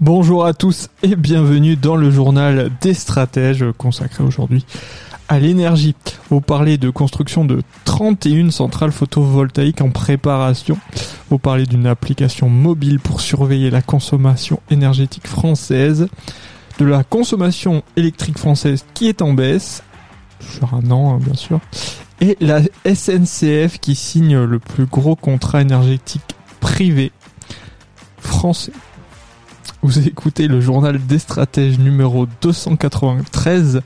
Bonjour à tous et bienvenue dans le journal des stratèges consacré aujourd'hui à l'énergie. Vous parlez de construction de 31 centrales photovoltaïques en préparation. Vous parlez d'une application mobile pour surveiller la consommation énergétique française, de la consommation électrique française qui est en baisse, sur un an hein, bien sûr, et la SNCF qui signe le plus gros contrat énergétique privé français. Vous écoutez le journal des stratèges numéro 293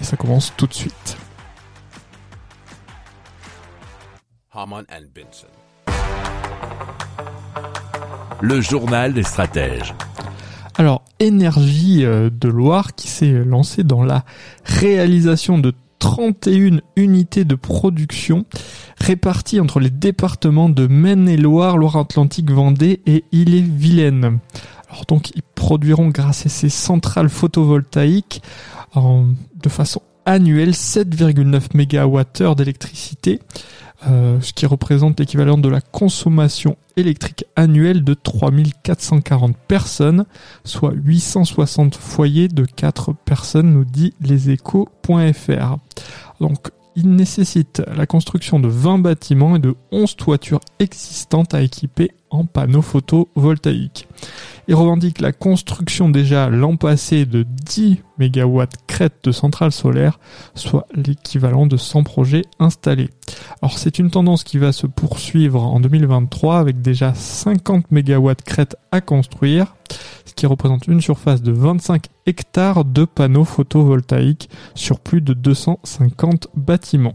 et ça commence tout de suite. Le journal des stratèges. Alors, Énergie euh, de Loire qui s'est lancé dans la réalisation de 31 unités de production réparties entre les départements de Maine-et-Loire, Loire-Atlantique, Vendée et Ille-et-Vilaine. Alors donc ils produiront grâce à ces centrales photovoltaïques de façon annuelle 7,9 MWh d'électricité, euh, ce qui représente l'équivalent de la consommation électrique annuelle de 3440 personnes, soit 860 foyers de 4 personnes, nous dit leséchos.fr. Donc il nécessite la construction de 20 bâtiments et de 11 toitures existantes à équiper en panneaux photovoltaïques. Il revendique la construction déjà l'an passé de 10 MW crête de centrales solaires, soit l'équivalent de 100 projets installés. Alors c'est une tendance qui va se poursuivre en 2023 avec déjà 50 MW crête à construire, ce qui représente une surface de 25 hectares de panneaux photovoltaïques sur plus de 250 bâtiments.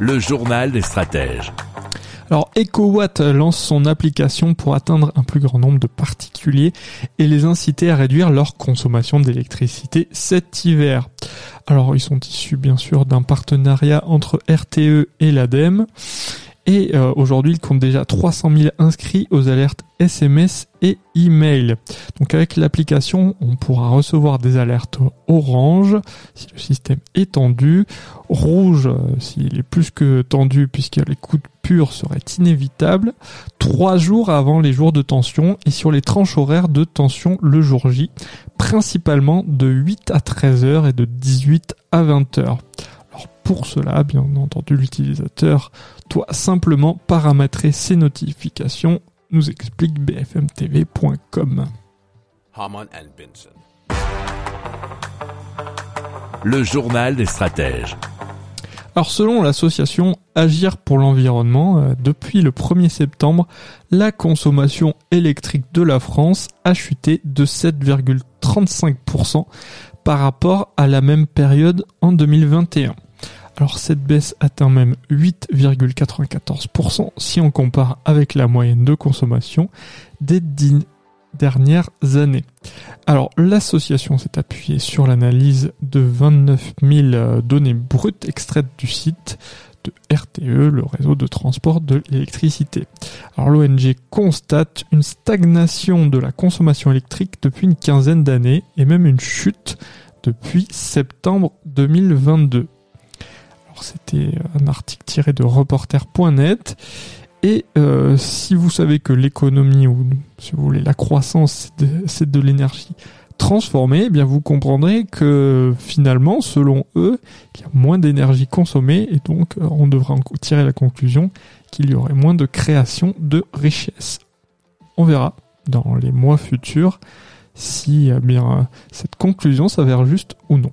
Le journal des stratèges. Alors EcoWatt lance son application pour atteindre un plus grand nombre de particuliers et les inciter à réduire leur consommation d'électricité cet hiver. Alors ils sont issus bien sûr d'un partenariat entre RTE et l'ADEME et euh, aujourd'hui, il compte déjà 300 000 inscrits aux alertes SMS et email. Donc avec l'application, on pourra recevoir des alertes orange si le système est tendu, rouge euh, s'il est plus que tendu puisque les coups de pur seraient inévitables, trois jours avant les jours de tension et sur les tranches horaires de tension le jour J, principalement de 8 à 13 heures et de 18 à 20 heures. Pour cela, bien entendu, l'utilisateur doit simplement paramétrer ses notifications, nous explique bfmtv.com. Le journal des stratèges. Alors selon l'association Agir pour l'environnement, euh, depuis le 1er septembre, la consommation électrique de la France a chuté de 7,35% par rapport à la même période en 2021. Alors cette baisse atteint même 8,94% si on compare avec la moyenne de consommation des dix dernières années. Alors l'association s'est appuyée sur l'analyse de 29 000 données brutes extraites du site de RTE, le réseau de transport de l'électricité. Alors l'ONG constate une stagnation de la consommation électrique depuis une quinzaine d'années et même une chute depuis septembre 2022 c'était un article tiré de reporter.net. Et euh, si vous savez que l'économie, ou si vous voulez la croissance, c'est de, l'énergie transformée, eh bien vous comprendrez que finalement, selon eux, il y a moins d'énergie consommée et donc euh, on devra en tirer la conclusion qu'il y aurait moins de création de richesse. On verra dans les mois futurs si eh bien cette conclusion s'avère juste ou non.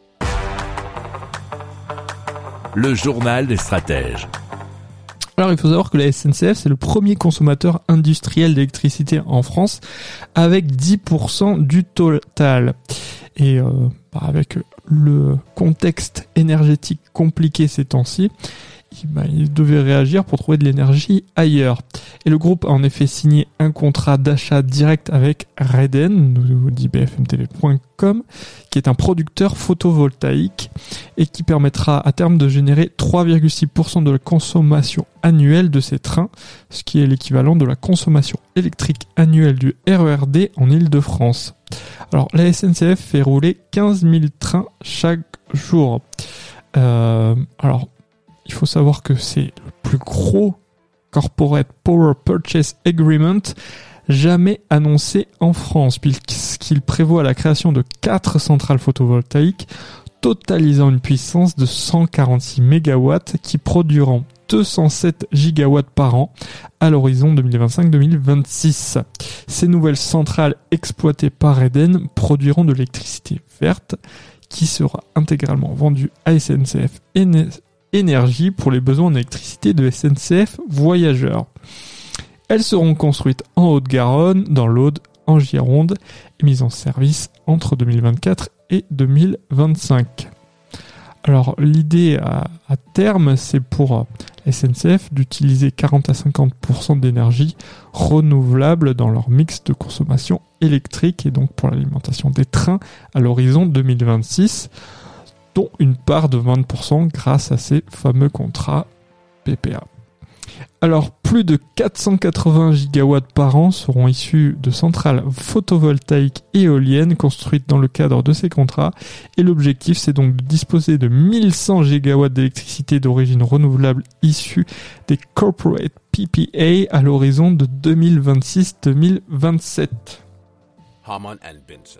Le journal des stratèges. Alors il faut savoir que la SNCF c'est le premier consommateur industriel d'électricité en France avec 10% du total. Et euh, bah, avec le contexte énergétique compliqué ces temps-ci, il devait réagir pour trouver de l'énergie ailleurs. Et le groupe a en effet signé un contrat d'achat direct avec Reden, nous dit bfmtv.com, qui est un producteur photovoltaïque et qui permettra à terme de générer 3,6% de la consommation annuelle de ces trains, ce qui est l'équivalent de la consommation électrique annuelle du RERD en Ile-de-France. Alors la SNCF fait rouler 15 000 trains chaque jour. Euh, alors il faut savoir que c'est le plus gros Corporate Power Purchase Agreement jamais annoncé en France, puisqu'il prévoit la création de quatre centrales photovoltaïques totalisant une puissance de 146 MW qui produiront 207 gigawatts par an à l'horizon 2025-2026. Ces nouvelles centrales exploitées par Eden produiront de l'électricité verte qui sera intégralement vendue à SNCF énergie pour les besoins en électricité de SNCF Voyageurs. Elles seront construites en Haute-Garonne, dans l'Aude, en Gironde et mises en service entre 2024 et 2025. Alors l'idée à, terme, c'est pour SNCF d'utiliser 40 à 50% d'énergie renouvelable dans leur mix de consommation électrique et donc pour l'alimentation des trains à l'horizon 2026 dont une part de 20% grâce à ces fameux contrats PPA. Alors, plus de 480 gigawatts par an seront issus de centrales photovoltaïques éoliennes construites dans le cadre de ces contrats. Et l'objectif, c'est donc de disposer de 1100 gigawatts d'électricité d'origine renouvelable issus des corporate PPA à l'horizon de 2026-2027. Haman and Benson.